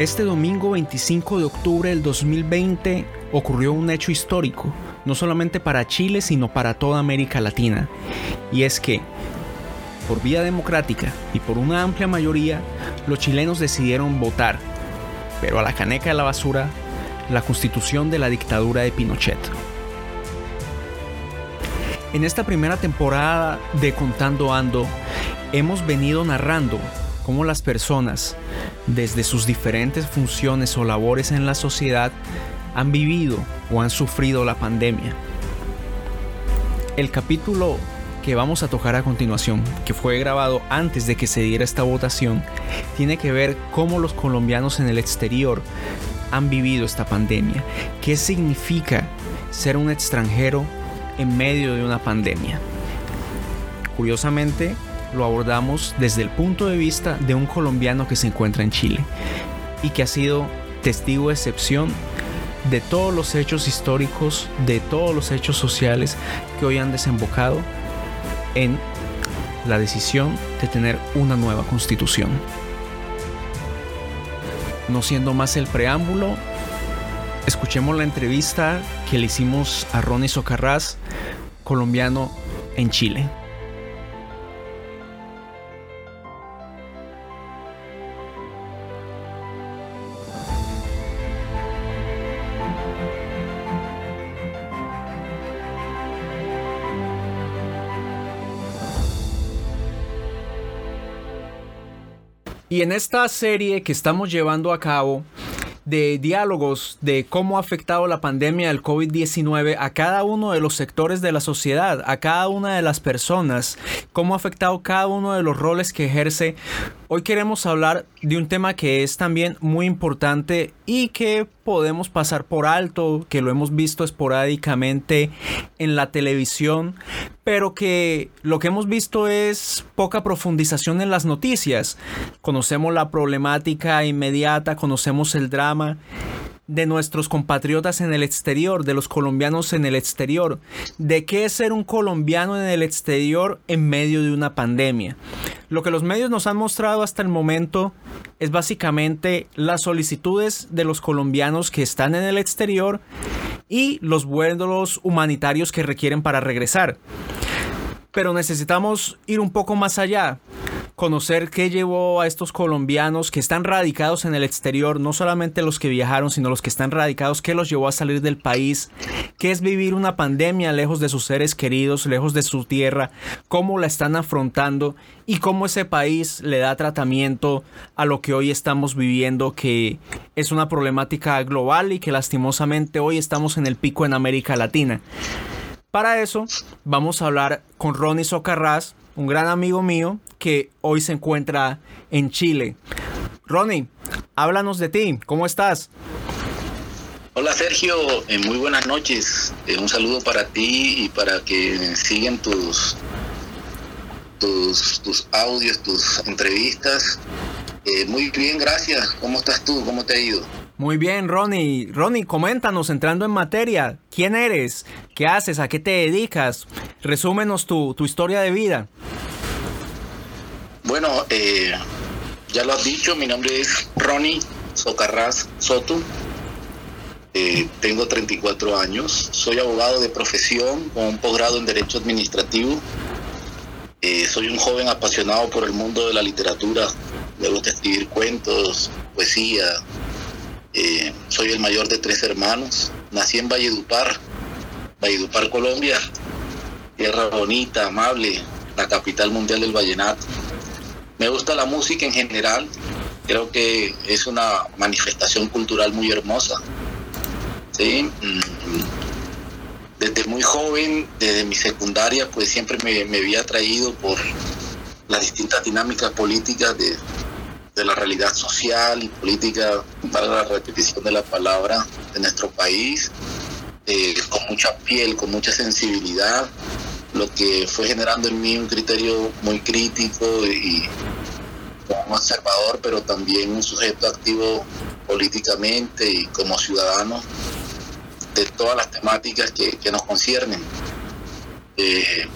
Este domingo 25 de octubre del 2020 ocurrió un hecho histórico, no solamente para Chile, sino para toda América Latina. Y es que, por vía democrática y por una amplia mayoría, los chilenos decidieron votar, pero a la caneca de la basura, la constitución de la dictadura de Pinochet. En esta primera temporada de Contando Ando, hemos venido narrando cómo las personas, desde sus diferentes funciones o labores en la sociedad, han vivido o han sufrido la pandemia. El capítulo que vamos a tocar a continuación, que fue grabado antes de que se diera esta votación, tiene que ver cómo los colombianos en el exterior han vivido esta pandemia, qué significa ser un extranjero en medio de una pandemia. Curiosamente, lo abordamos desde el punto de vista de un colombiano que se encuentra en Chile y que ha sido testigo de excepción de todos los hechos históricos, de todos los hechos sociales que hoy han desembocado en la decisión de tener una nueva constitución. No siendo más el preámbulo, escuchemos la entrevista que le hicimos a Ronnie Socarrás, colombiano en Chile. Y en esta serie que estamos llevando a cabo de diálogos de cómo ha afectado la pandemia del COVID-19 a cada uno de los sectores de la sociedad, a cada una de las personas, cómo ha afectado cada uno de los roles que ejerce. Hoy queremos hablar de un tema que es también muy importante y que podemos pasar por alto, que lo hemos visto esporádicamente en la televisión, pero que lo que hemos visto es poca profundización en las noticias. Conocemos la problemática inmediata, conocemos el drama de nuestros compatriotas en el exterior, de los colombianos en el exterior, de qué es ser un colombiano en el exterior en medio de una pandemia. Lo que los medios nos han mostrado hasta el momento es básicamente las solicitudes de los colombianos que están en el exterior y los vuelos humanitarios que requieren para regresar. Pero necesitamos ir un poco más allá conocer qué llevó a estos colombianos que están radicados en el exterior, no solamente los que viajaron, sino los que están radicados, qué los llevó a salir del país, qué es vivir una pandemia lejos de sus seres queridos, lejos de su tierra, cómo la están afrontando y cómo ese país le da tratamiento a lo que hoy estamos viviendo, que es una problemática global y que lastimosamente hoy estamos en el pico en América Latina. Para eso vamos a hablar con Ronnie Socarrás, un gran amigo mío que hoy se encuentra en Chile. Ronnie, háblanos de ti, ¿cómo estás? Hola Sergio, eh, muy buenas noches. Eh, un saludo para ti y para que siguen tus, tus, tus audios, tus entrevistas. Eh, muy bien, gracias. ¿Cómo estás tú? ¿Cómo te ha ido? Muy bien, Ronnie. Ronnie, coméntanos, entrando en materia, ¿quién eres? ¿Qué haces? ¿A qué te dedicas? Resúmenos tu, tu historia de vida. Bueno, eh, ya lo has dicho, mi nombre es Ronnie Socarrás Soto. Eh, tengo 34 años, soy abogado de profesión con un posgrado en Derecho Administrativo. Eh, soy un joven apasionado por el mundo de la literatura. Me gusta escribir cuentos, poesía, eh, soy el mayor de tres hermanos. Nací en Valledupar, Valledupar, Colombia. Tierra bonita, amable, la capital mundial del vallenato. Me gusta la música en general. Creo que es una manifestación cultural muy hermosa. ¿sí? Mm, desde muy joven, desde mi secundaria, pues siempre me, me había atraído por las distintas dinámicas políticas de, de la realidad social y política, para la repetición de la palabra, de nuestro país, eh, con mucha piel, con mucha sensibilidad, lo que fue generando en mí un criterio muy crítico y como observador, pero también un sujeto activo políticamente y como ciudadano de todas las temáticas que, nos conciernen. Eh,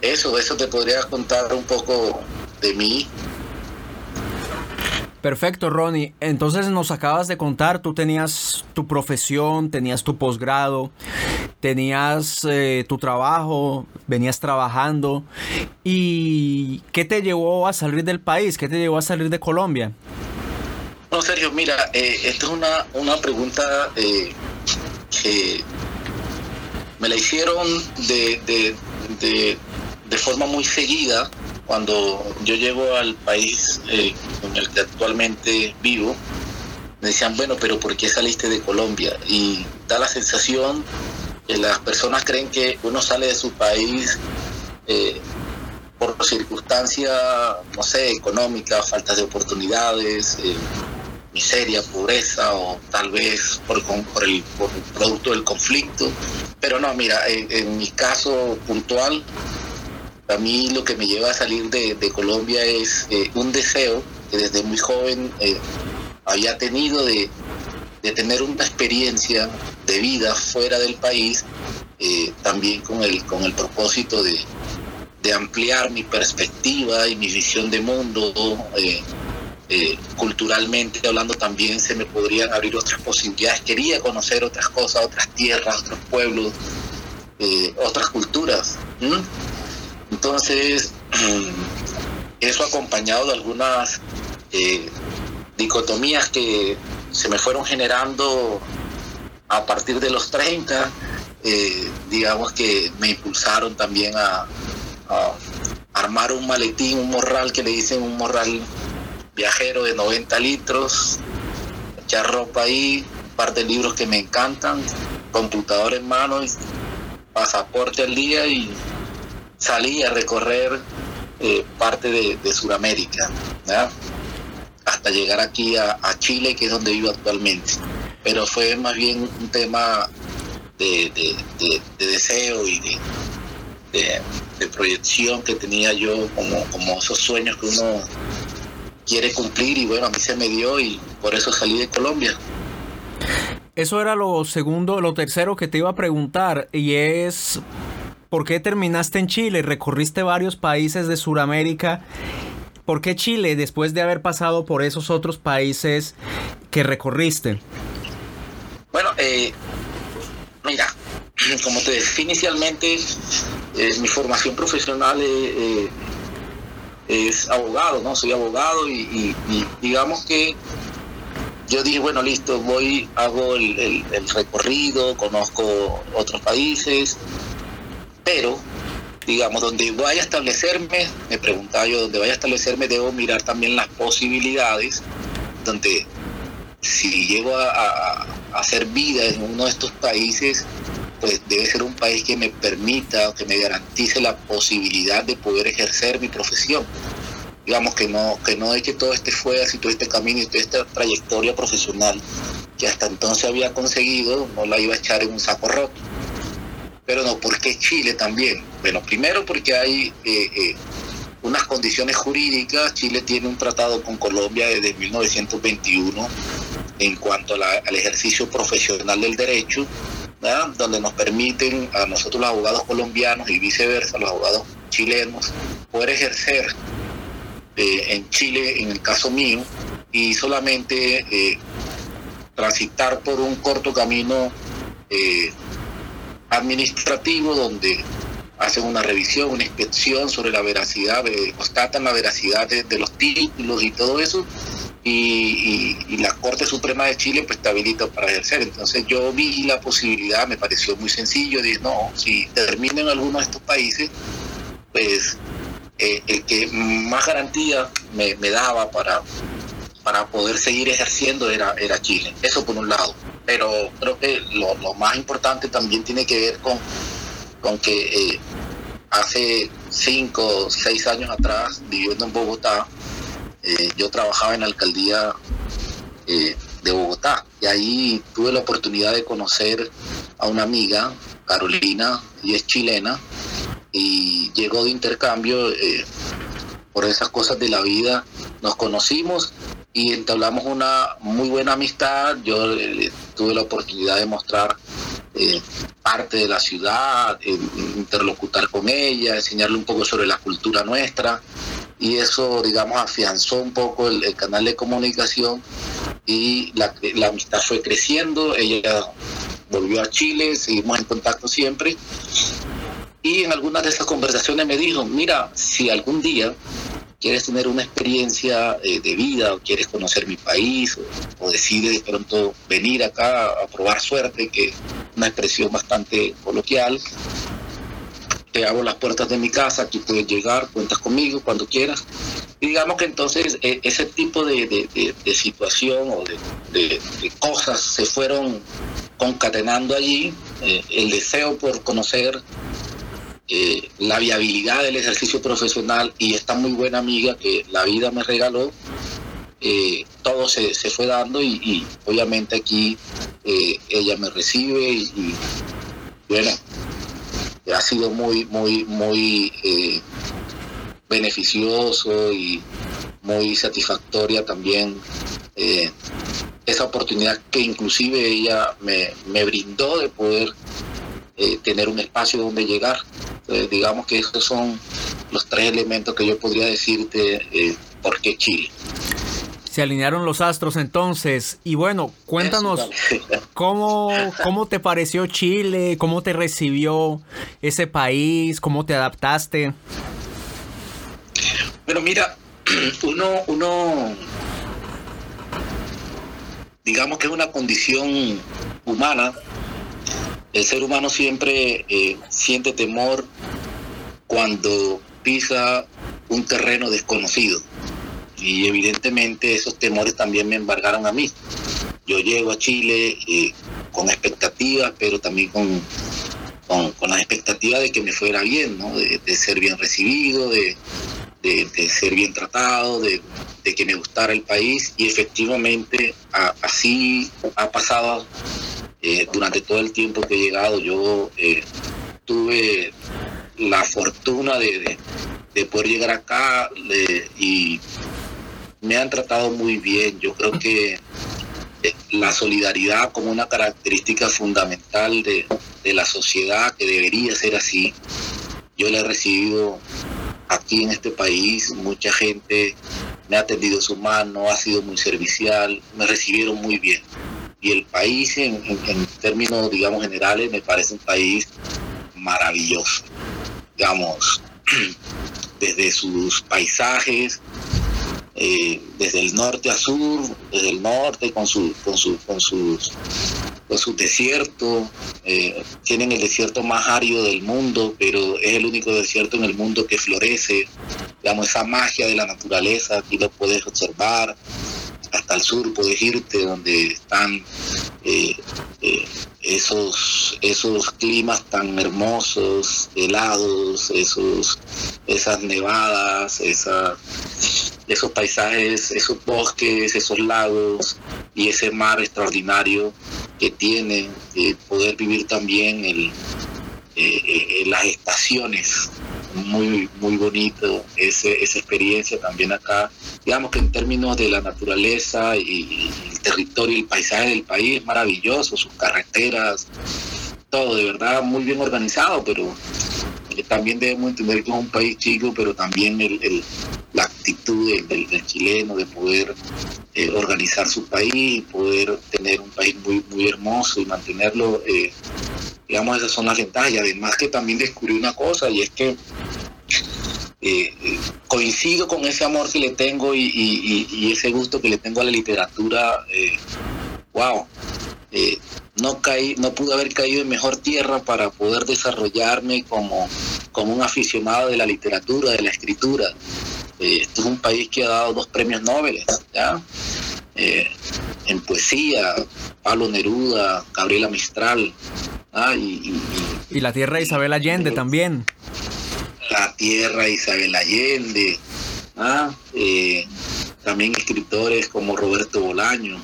eso, eso te podría contar un poco de mí Perfecto, Ronnie. Entonces nos acabas de contar, tú tenías tu profesión, tenías tu posgrado, tenías eh, tu trabajo, venías trabajando. ¿Y qué te llevó a salir del país? ¿Qué te llevó a salir de Colombia? No, Sergio, mira, eh, esta es una, una pregunta eh, que me la hicieron de, de, forma muy seguida cuando yo llego al país eh, en el que actualmente vivo. Me decían, bueno, pero ¿por qué saliste de Colombia? Y da la sensación que las personas creen que uno sale de su país eh, por circunstancias, no sé, económicas, falta de oportunidades, eh, miseria, pobreza o tal vez por, por, el, producto del conflicto. Pero no, mira, en, mi caso puntual, a mí lo que me lleva a salir de, Colombia es eh, un deseo que desde muy joven eh, había tenido de, tener una experiencia de vida fuera del país, eh, también con el, con el propósito de, de ampliar mi perspectiva y mi visión de mundo. Eh, culturalmente hablando también se me podrían abrir otras posibilidades. Quería conocer otras cosas, otras tierras, otros pueblos, otras culturas. Entonces, eso acompañado de algunas eh, dicotomías que se me fueron generando a partir de los 30, digamos que me impulsaron también a, a armar un maletín, un morral que le dicen un morral viajero de 90 litros, echar ropa ahí, un par de libros que me encantan, computador en mano, y pasaporte al día y salí a recorrer eh, parte de, Sudamérica, hasta llegar aquí a, Chile, que es donde vivo actualmente. Pero fue más bien un tema de, deseo y de, proyección que tenía yo como, como esos sueños que uno quiere cumplir y bueno, a mí se me dio y por eso salí de Colombia. Eso era lo segundo, lo tercero que te iba a preguntar y es ¿por qué terminaste en Chile? Recorriste varios países de Sudamérica. ¿Por qué Chile después de haber pasado por esos otros países que recorriste? Bueno, eh, mira, como te dije inicialmente, eh, mi formación profesional eh, es abogado, ¿no? Soy abogado y, digamos que yo dije, bueno, listo, voy, hago el, recorrido, conozco otros países, pero, digamos, donde vaya a establecerme, me preguntaba yo, donde vaya a establecerme debo mirar también las posibilidades, donde si llego a, a hacer vida en uno de estos países, pues debe ser un país que me permita o que me garantice la posibilidad de poder ejercer mi profesión. Digamos que no, que no es que todo este fue así, todo este camino y toda esta trayectoria profesional que hasta entonces había conseguido, no la iba a echar en un saco roto. Pero no, ¿por qué Chile también? Bueno, primero porque hay eh, eh, unas condiciones jurídicas. Chile tiene un tratado con Colombia desde 1921 en cuanto al ejercicio profesional del derecho donde nos permiten a nosotros los abogados colombianos y viceversa, los abogados chilenos, poder ejercer eh, en Chile, en el caso mío, y solamente transitar por un corto camino administrativo donde hacen una revisión, una inspección sobre la veracidad, constatan la veracidad de los títulos y todo eso, y, la Corte Suprema de Chile pues te habilita para ejercer. Entonces yo vi la posibilidad, me pareció muy sencillo, dije, no, si termino en de estos países, pues eh, el que más garantía me, daba para, para poder seguir ejerciendo era, era Chile. Eso por un lado. Pero creo que lo, más importante también tiene que ver con, con que eh, hace cinco o seis años atrás, viviendo en Bogotá, eh, yo trabajaba en la alcaldía eh, de Bogotá y ahí tuve la oportunidad de conocer a una amiga, Carolina, y es chilena, y llegó de intercambio por esas cosas de la vida. Nos conocimos y entablamos una muy buena amistad. Yo tuve la oportunidad de mostrar parte de la ciudad, interlocutar con ella, enseñarle un poco sobre la cultura nuestra y eso, digamos, afianzó un poco el, canal de comunicación y la, amistad fue creciendo, ella volvió a Chile, seguimos en contacto siempre y en algunas de esas conversaciones me dijo, mira, si algún día quieres tener una experiencia eh, de vida o quieres conocer mi país o, decides de pronto venir acá a probar suerte, que es una expresión bastante coloquial, te abro las puertas de mi casa, aquí puedes llegar, cuentas conmigo cuando quieras. Y digamos que entonces e, ese tipo de, situación o de, cosas se fueron concatenando allí, eh, el deseo por conocer eh, la viabilidad del ejercicio profesional y esta muy buena amiga que la vida me regaló, eh, todo se, fue dando y, obviamente aquí eh, ella me recibe y, bueno, ha sido muy, muy, muy beneficioso y muy satisfactoria también esa oportunidad que inclusive ella me, me brindó de poder tener un espacio donde llegar eh, digamos que estos son los tres elementos que yo podría decirte eh, por qué Chile. Se alinearon los astros entonces. Y bueno, cuéntanos cómo, cómo te pareció Chile, cómo te recibió ese país, cómo te adaptaste. Bueno, mira, uno, uno digamos que es una condición humana el ser humano siempre eh, siente temor cuando pisa un terreno desconocido. Y evidentemente esos temores también me embargaron a mí. Yo llego a Chile eh, con expectativas, pero también con, con, la expectativa de que me fuera bien, de, ser bien recibido, de, ser bien tratado, de, que me gustara el país. Y efectivamente así ha pasado eh, durante todo el tiempo que he llegado, yo eh, tuve la fortuna de, poder llegar acá y me han tratado muy bien. Yo creo que eh, la solidaridad como una característica fundamental de, la sociedad que debería ser así. Yo la he recibido aquí en este país, mucha gente me ha tendido su mano, ha sido muy servicial, me recibieron muy bien y el país en, términos, digamos, generales me parece un país maravilloso. Digamos, desde sus paisajes, eh, desde el norte a sur, desde el norte con, su, con, su, con sus con su desiertos, eh, tienen el desierto más árido del mundo, pero es el único desierto en el mundo que florece, digamos, esa magia de la naturaleza, aquí lo puedes observar, hasta el sur puedes irte donde están eh, eh, esos esos climas tan hermosos helados esos esas nevadas esos paisajes esos bosques esos lagos y ese mar extraordinario que tiene poder vivir también el, eh, las estaciones muy, muy bonito esa experiencia también acá. Digamos que en términos de la naturaleza y, el territorio y el paisaje del país es maravilloso, sus carreteras, todo de verdad muy bien organizado, pero también debemos entender que es un país chico, pero también el, la actitud del, chileno de poder eh, organizar su país, poder tener un país muy, muy hermoso y mantenerlo eh, Digamos, esas son las ventajas. Y además que también descubrí una cosa, y es que eh, coincido con ese amor que le tengo y, ese gusto que le tengo a la literatura. Eh, wow. Eh, no caí, no pude haber caído en mejor tierra para poder desarrollarme como, un aficionado de la literatura, de la escritura. este es un país que ha dado dos premios Nobel, ¿ya? en poesía, Pablo Neruda, Gabriela Mistral, Ah, y, la tierra de Isabel Allende también. La tierra Isabel Allende. Ah, eh, también escritores como Roberto Bolaño.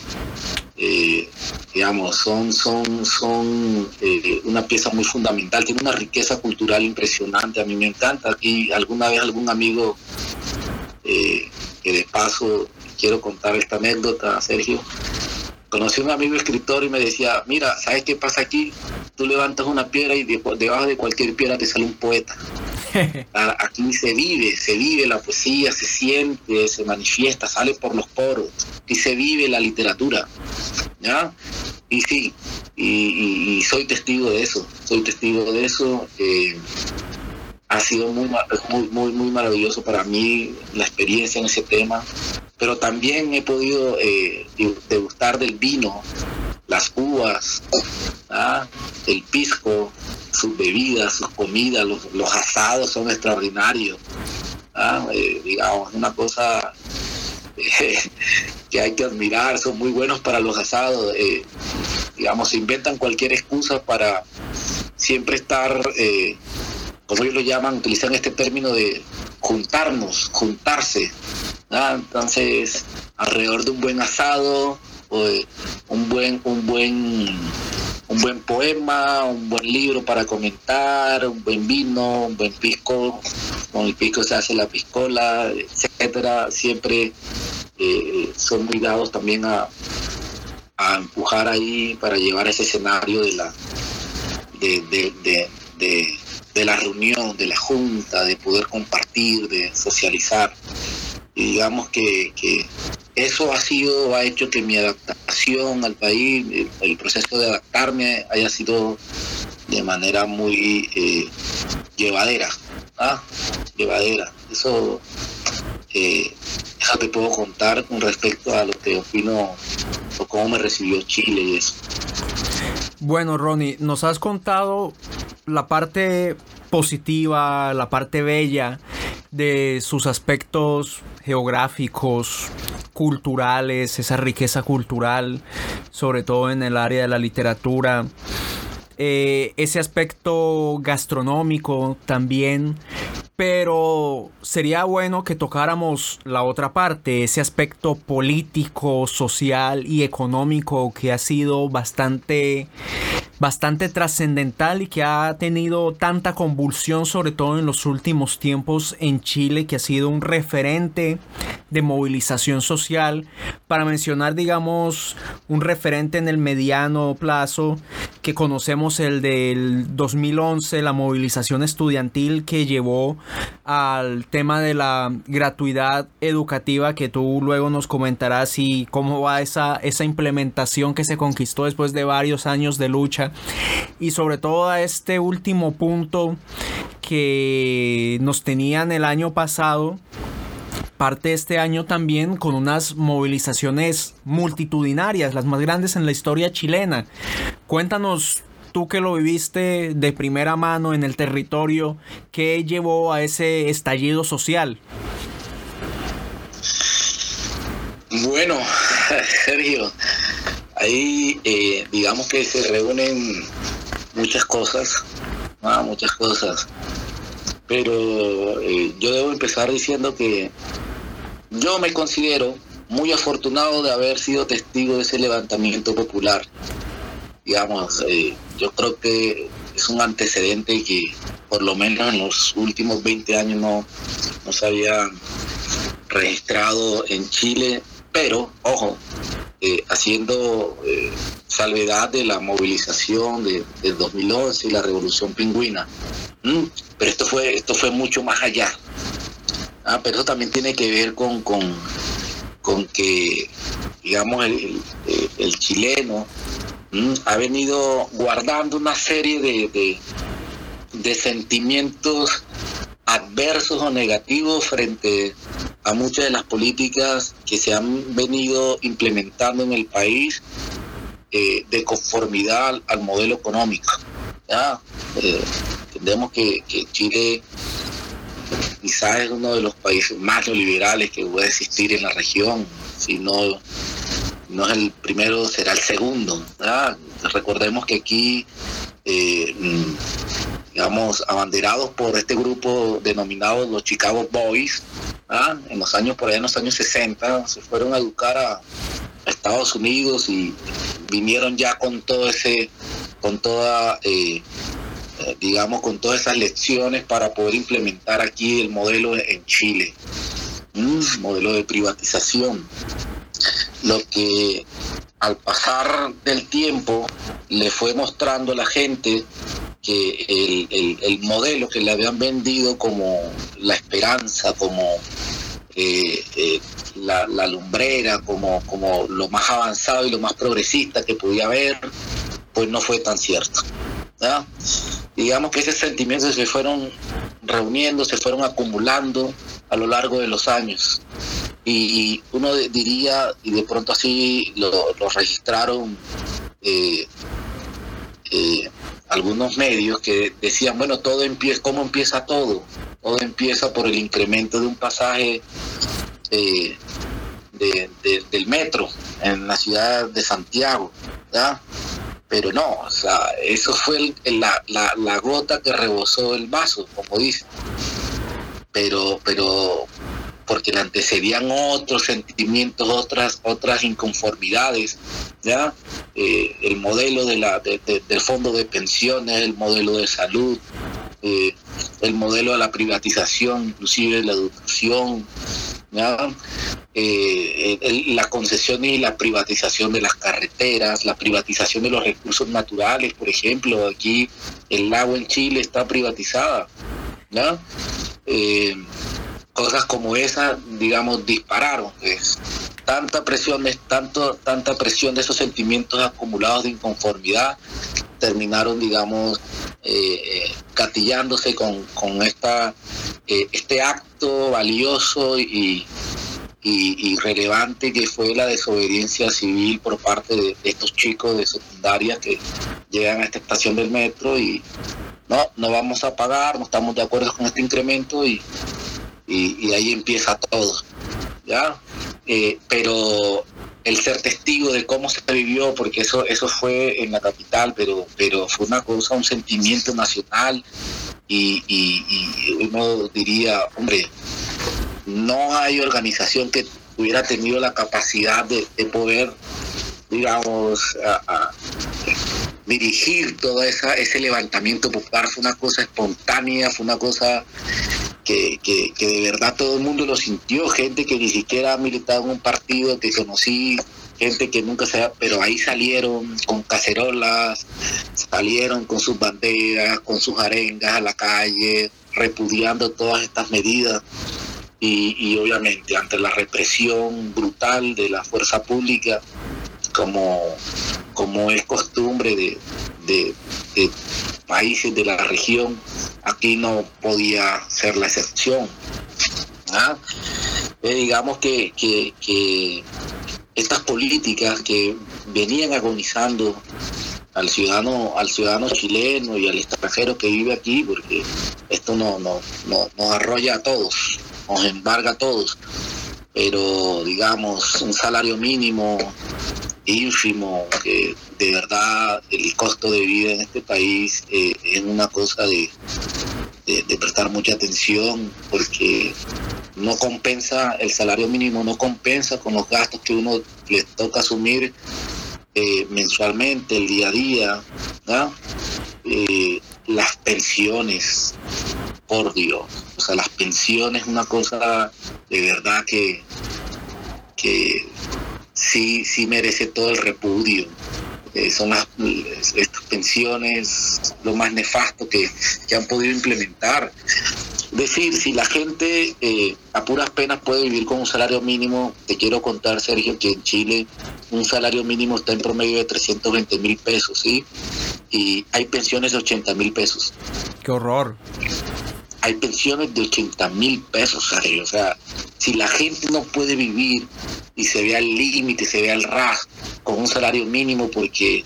Eh, digamos, son, son, son eh, una pieza muy fundamental, tiene una riqueza cultural impresionante, a mí me encanta. Aquí alguna vez algún amigo, que de paso quiero contar esta anécdota, Sergio, conocí a un amigo escritor y me decía, mira, ¿sabes qué pasa aquí? Tú levantas una piedra y debajo de cualquier piedra te sale un poeta. Aquí se vive, se vive la poesía, se siente, se manifiesta, sale por los poros y se vive la literatura. ¿ya? Y sí, y, soy testigo de eso, soy testigo de eso. Eh, ha sido muy, muy, muy, muy maravilloso para mí la experiencia en ese tema, pero también he podido eh, degustar del vino, las uvas, ¿ah? el pisco, sus bebidas, sus comidas, los, asados son extraordinarios. ¿ah? Eh, digamos, una cosa eh, que hay que admirar, son muy buenos para los asados. Eh, digamos, se inventan cualquier excusa para siempre estar, como ellos lo llaman, utilizan este término de juntarnos, juntarse. Entonces, alrededor de un buen asado, un buen, un buen un buen poema, un buen libro para comentar, un buen vino, un buen pisco, con el pisco se hace la piscola, etcétera, siempre eh, son muy dados también a, a, empujar ahí para llevar ese escenario de la de, de, de, de, la reunión, de la junta, de poder compartir, de socializar. Y digamos que, que eso ha sido, ha hecho que mi adaptación al país, el, proceso de adaptarme haya sido de manera muy eh, llevadera, ¿ah? llevadera. Eso, eh, eso te puedo contar con respecto a lo que opino o cómo me recibió Chile y eso. Bueno, Ronnie, nos has contado la parte positiva, la parte bella de sus aspectos geográficos, culturales, esa riqueza cultural, sobre todo en el área de la literatura. Eh, ese aspecto gastronómico también, pero sería bueno que tocáramos la otra parte, ese aspecto político, social y económico que ha sido bastante bastante trascendental y que ha tenido tanta convulsión, sobre todo en los últimos tiempos en Chile, que ha sido un referente de movilización social. Para mencionar, digamos, un referente en el mediano plazo, que conocemos el del 2011, la movilización estudiantil que llevó al tema de la gratuidad educativa, que tú luego nos comentarás y cómo va esa, esa implementación que se conquistó después de varios años de lucha y sobre todo a este último punto que nos tenían el año pasado parte este año también con unas movilizaciones multitudinarias, las más grandes en la historia chilena. Cuéntanos tú que lo viviste de primera mano en el territorio, ¿qué llevó a ese estallido social? Bueno, Sergio, ahí eh, digamos que se reúnen muchas cosas, muchas cosas, pero eh, yo debo empezar diciendo que yo me considero muy afortunado de haber sido testigo de ese levantamiento popular. Digamos, eh, yo creo que es un antecedente que por lo menos en los últimos 20 años no, no se había registrado en Chile, pero ojo, eh, haciendo eh, salvedad de la movilización de, del 2011 y la revolución pingüina. Mm, pero esto fue, esto fue mucho más allá. Ah, pero eso también tiene que ver con, con, con que, digamos, el, el, chileno mm, ha venido guardando una serie de, de, de sentimientos adversos o negativos frente a muchas de las políticas que se han venido implementando en el país eh, de conformidad al, modelo económico. ¿ya? Eh, entendemos que, Chile quizás es uno de los países más neoliberales que puede existir en la región, si no, no es el primero, será el segundo. Recordemos que aquí eh, digamos, abanderados por este grupo denominado los Chicago Boys, ¿ah? en los años, por allá en los años 60, se fueron a educar a, Estados Unidos y vinieron ya con todo ese, con toda, eh, eh, digamos, con todas esas lecciones para poder implementar aquí el modelo en Chile, un modelo de privatización. Lo que al pasar del tiempo le fue mostrando a la gente que el, modelo que le habían vendido como la esperanza, como eh, eh, la, lumbrera, como, como lo más avanzado y lo más progresista que podía haber, pues no fue tan cierto. Digamos que esos sentimientos se fueron reuniendo, se fueron acumulando a lo largo de los años. Y uno diría, y de pronto así lo, registraron eh, algunos medios que decían, bueno, todo empieza, ¿cómo empieza todo? Todo empieza por el incremento de un pasaje eh, del metro en la ciudad de Santiago, ¿verdad? Pero no, o sea, eso fue la, la, gota que rebosó el vaso, como dicen. Pero, pero porque le antecedían otros sentimientos, otras, otras inconformidades, ¿ya? Eh, el modelo de la, del fondo de pensiones, el modelo de salud, eh, el modelo de la privatización, inclusive de la educación, eh, la concesión y la privatización de las carreteras, la privatización de los recursos naturales, por ejemplo, aquí el agua en Chile está privatizada. ¿no? Cosas como esa, digamos, dispararon. Pues. Tanta presión, tanto, tanta presión de esos sentimientos acumulados de inconformidad terminaron, digamos, eh, catillándose con, con esta, eh, este acto valioso y, y, relevante que fue la desobediencia civil por parte de, estos chicos de secundaria que llegan a esta estación del metro y no, no vamos a pagar, no estamos de acuerdo con este incremento y, y, ahí empieza todo, ¿ya? Eh, pero el ser testigo de cómo se vivió, porque eso, eso fue en la capital, pero, pero fue una cosa, un sentimiento nacional y, uno diría, hombre, no hay organización que hubiera tenido la capacidad de, poder, digamos, dirigir todo esa, ese levantamiento popular. Fue una cosa espontánea, fue una cosa que, que, que, de verdad todo el mundo lo sintió, gente que ni siquiera ha militado en un partido, que conocí, gente que nunca se ha, pero ahí salieron con cacerolas, salieron con sus banderas, con sus arengas a la calle, repudiando todas estas medidas. Y, y obviamente ante la represión brutal de la fuerza pública, como, como es costumbre de, de, países de la región, aquí no podía ser la excepción. ¿ah? Eh, digamos que, que, estas políticas que venían agonizando al ciudadano, al ciudadano chileno y al extranjero que vive aquí, porque esto no, no, no, nos arrolla a todos, nos embarga a todos. Pero digamos, un salario mínimo ínfimo, que de verdad el costo de vida en este país eh, es una cosa de, de, prestar mucha atención porque no compensa, el salario mínimo no compensa con los gastos que uno le toca asumir eh, mensualmente, el día a día, eh, las pensiones, por Dios, o sea, las pensiones es una cosa de verdad que, que sí, sí merece todo el repudio. Eh, son las, estas pensiones lo más nefasto que, han podido implementar. Decir, si la gente eh, a puras penas puede vivir con un salario mínimo, te quiero contar, Sergio, que en Chile un salario mínimo está en promedio de 320 mil pesos, ¿sí? Y hay pensiones de 80 mil pesos. ¡Qué horror! Hay pensiones de 80 mil pesos, Sergio. O sea, si la gente no puede vivir y se ve al límite, se ve al ras con un salario mínimo porque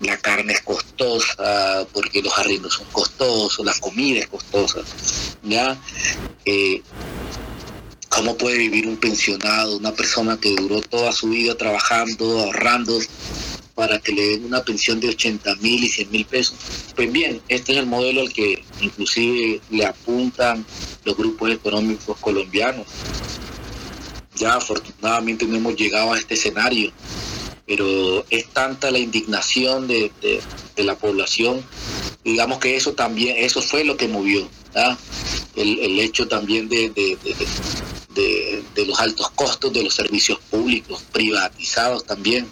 la carne es costosa, porque los arriendos son costosos, la comida es costosa, ¿ya? Eh, ¿Cómo puede vivir un pensionado, una persona que duró toda su vida trabajando, ahorrando para que le den una pensión de 80 mil y 100 mil pesos? Pues bien, este es el modelo al que inclusive le apuntan los grupos económicos colombianos. Ya afortunadamente no hemos llegado a este escenario, pero es tanta la indignación de, la población, digamos que eso también, eso fue lo que movió, el, hecho también de, los altos costos de los servicios públicos, privatizados también.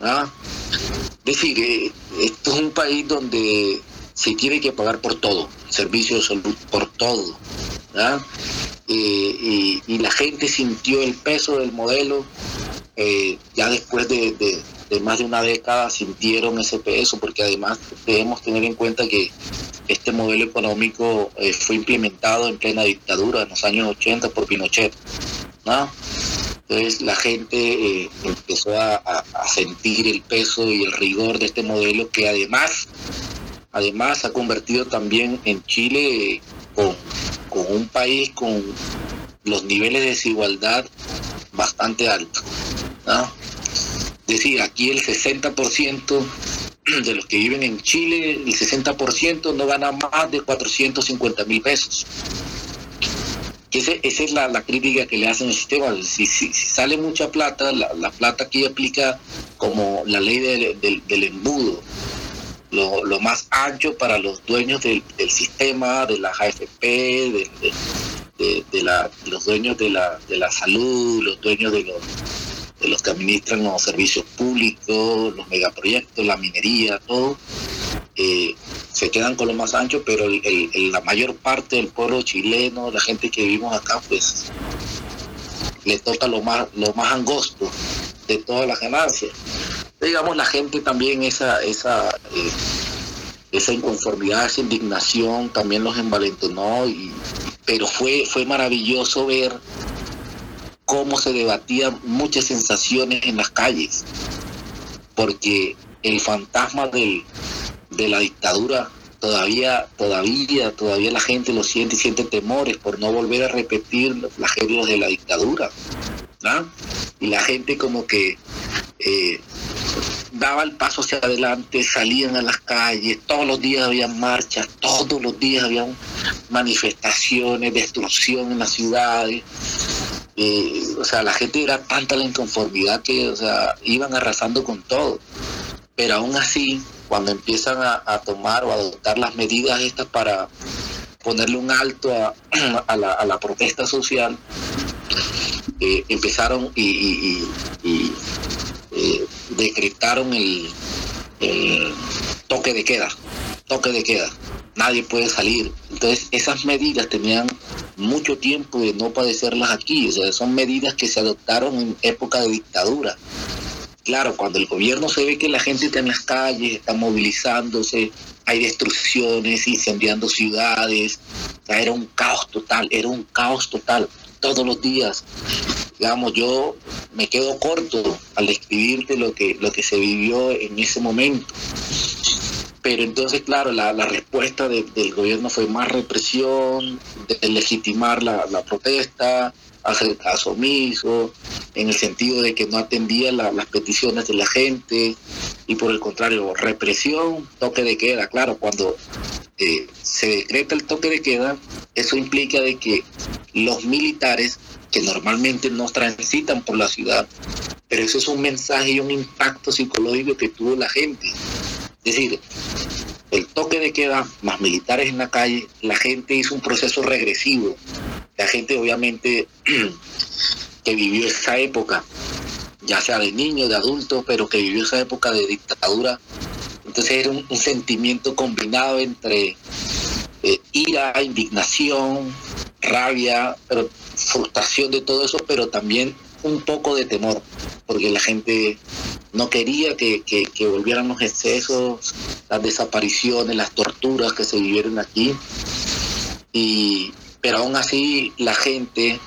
Es decir, eh, esto es un país donde se tiene que pagar por todo, servicios de salud por todo. Eh, y, la gente sintió el peso del modelo eh, ya después de, más de una década sintieron ese peso porque además debemos tener en cuenta que este modelo económico fue implementado en plena dictadura en los años 80 por Pinochet. ¿no? Entonces la gente eh, empezó a, sentir el peso y el rigor de este modelo que además, además ha convertido también en Chile con, un país con los niveles de desigualdad bastante altos. Es decir, aquí el 60% de los que viven en Chile, el 60% no gana más de 450 mil pesos esa es la, crítica que le hacen al sistema. Si, sale mucha plata, la, plata aquí aplica como la ley del embudo. Lo, más ancho para los dueños del, sistema, de la AFP, de, la, los dueños de la, de la salud, los dueños de los, de los que administran los servicios públicos, los megaproyectos, la minería, todo eh, se quedan con lo más ancho, pero la mayor parte del pueblo chileno, la gente que vivimos acá, pues le toca lo más, lo más angosto de todas las ganancias. Digamos, la gente también esa, esa, eh, esa inconformidad, esa indignación también los envalentonó, y, pero fue, fue maravilloso ver cómo se debatían muchas sensaciones en las calles, porque el fantasma de la dictadura, todavía, todavía, todavía la gente lo siente y siente temores por no volver a repetir los flagelios de la dictadura. Y la gente como que eh, daba el paso hacia adelante, salían a las calles, todos los días había marchas, todos los días había manifestaciones, destrucción en las ciudades. Eh, o sea, la gente era tanta la inconformidad que, o sea, iban arrasando con todo. Pero aún así, cuando empiezan a, tomar o adoptar las medidas estas para ponerle un alto a, la, protesta social, eh, empezaron y, eh, decretaron el, toque de queda, toque de queda, nadie puede salir. Entonces esas medidas tenían mucho tiempo de no padecerlas aquí, o sea, son medidas que se adoptaron en época de dictadura. Claro, cuando el gobierno se ve que la gente está en las calles, está movilizándose, hay destrucciones, incendiando ciudades, era un caos total, era un caos total, todos los días. Digamos, yo me quedo corto al describirte lo que, lo que se vivió en ese momento. Pero entonces, claro, la, respuesta del gobierno fue más represión, de legitimar la, la protesta, hacer caso omiso, en el sentido de que no atendía las peticiones de la gente y por el contrario, represión, toque de queda. Claro, cuando eh, se decreta el toque de queda, eso implica de que los militares que normalmente no transitan por la ciudad, pero eso es un mensaje y un impacto psicológico que tuvo la gente. Es decir, el toque de queda más militares en la calle, la gente hizo un proceso regresivo. La gente obviamente que vivió esa época, ya sea de niño, de adulto, pero que vivió esa época de dictadura, entonces era un, sentimiento combinado entre eh, ira, indignación, rabia, pero frustración de todo eso, pero también un poco de temor, porque la gente no quería que, que volvieran los excesos, las desapariciones, las torturas que se vivieron aquí. Y, pero aún así la gente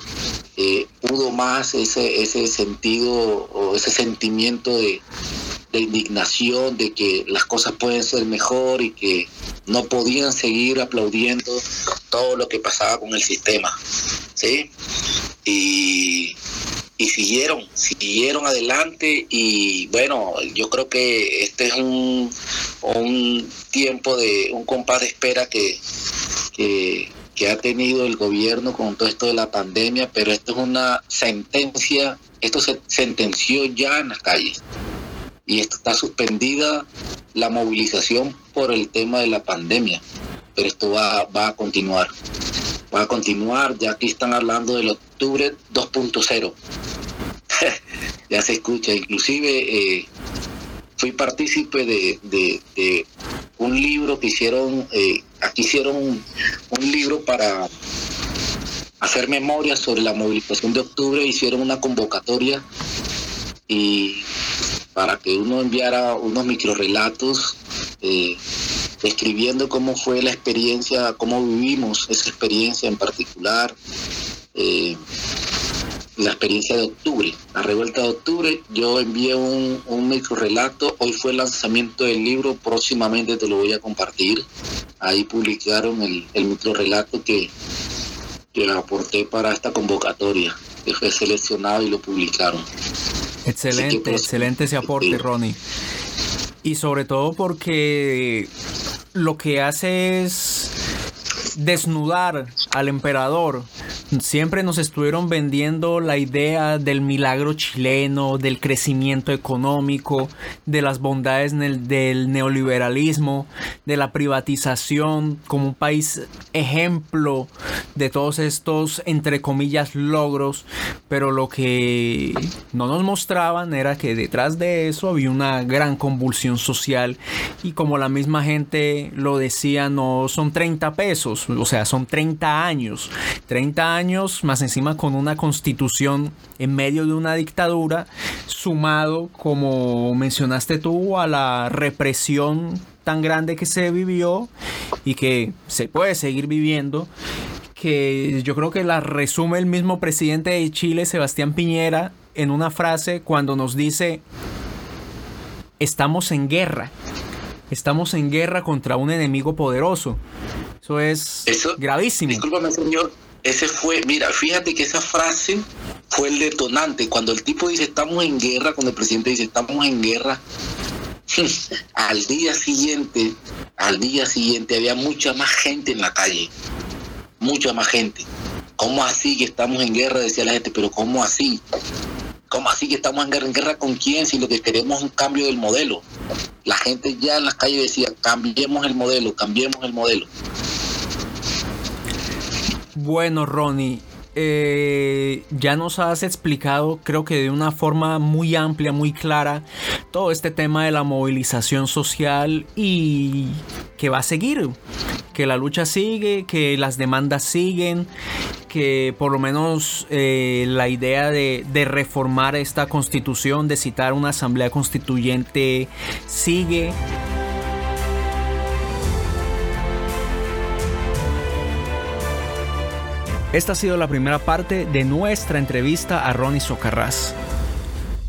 eh, pudo más ese, ese sentido o ese sentimiento de, indignación de que las cosas pueden ser mejor y que no podían seguir aplaudiendo todo lo que pasaba con el sistema. ¿sí? Y, siguieron, siguieron adelante y bueno, yo creo que este es un, un tiempo de un compás de espera que, que que ha tenido el gobierno con todo esto de la pandemia, pero esto es una sentencia, esto se sentenció ya en las calles y esto está suspendida la movilización por el tema de la pandemia, pero esto va, va a continuar, va a continuar, ya aquí están hablando del octubre 2.0, ya se escucha, inclusive... Eh, fui partícipe de, un libro que hicieron, eh, aquí hicieron un, libro para hacer memoria sobre la movilización de octubre, hicieron una convocatoria y para que uno enviara unos microrelatos eh, describiendo cómo fue la experiencia, cómo vivimos esa experiencia en particular. Eh, la experiencia de octubre, la revuelta de octubre. Yo envié un, un micro relato. Hoy fue el lanzamiento del libro. Próximamente te lo voy a compartir. Ahí publicaron el, el micro relato que, que aporté para esta convocatoria, que fue seleccionado y lo publicaron. Excelente, excelente ese aporte, Ronnie. Y sobre todo porque lo que hace es desnudar al emperador Siempre nos estuvieron vendiendo la idea del milagro chileno, del crecimiento económico, de las bondades del neoliberalismo, de la privatización como un país ejemplo de todos estos, entre comillas, logros. Pero lo que no nos mostraban era que detrás de eso había una gran convulsión social y como la misma gente lo decía, no son 30 pesos, o sea, son 30 años. 30 años más encima con una constitución en medio de una dictadura, sumado, como mencionaste tú, a la represión tan grande que se vivió y que se puede seguir viviendo, que yo creo que la resume el mismo presidente de Chile, Sebastián Piñera, en una frase cuando nos dice, estamos en guerra, estamos en guerra contra un enemigo poderoso. Eso es gravísimo. Discúlpame, señor, ese fue, mira, fíjate que esa frase fue el detonante. Cuando el tipo dice estamos en guerra, cuando el presidente dice estamos en guerra, al día siguiente, al día siguiente había mucha más gente en la calle, mucha más gente. ¿Cómo así que estamos en guerra? Decía la gente, pero ¿cómo así? ¿Cómo así que estamos en guerra? ¿En guerra con quién? Si lo que queremos es un cambio del modelo. La gente ya en las calles decía, cambiemos el modelo, cambiemos el modelo. Bueno, Ronnie, eh, ya nos has explicado, creo que de una forma muy amplia, muy clara, todo este tema de la movilización social y que va a seguir, que la lucha sigue, que las demandas siguen, que por lo menos eh, la idea de, de reformar esta constitución, de citar una asamblea constituyente, sigue. Esta ha sido la primera parte de nuestra entrevista a Ronnie Socarrás.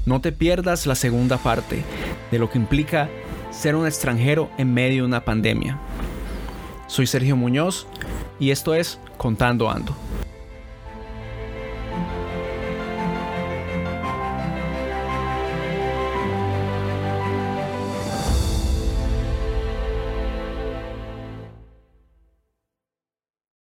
No te pierdas la segunda parte de lo que implica ser un extranjero en medio de una pandemia. Soy Sergio Muñoz y esto es Contando Ando.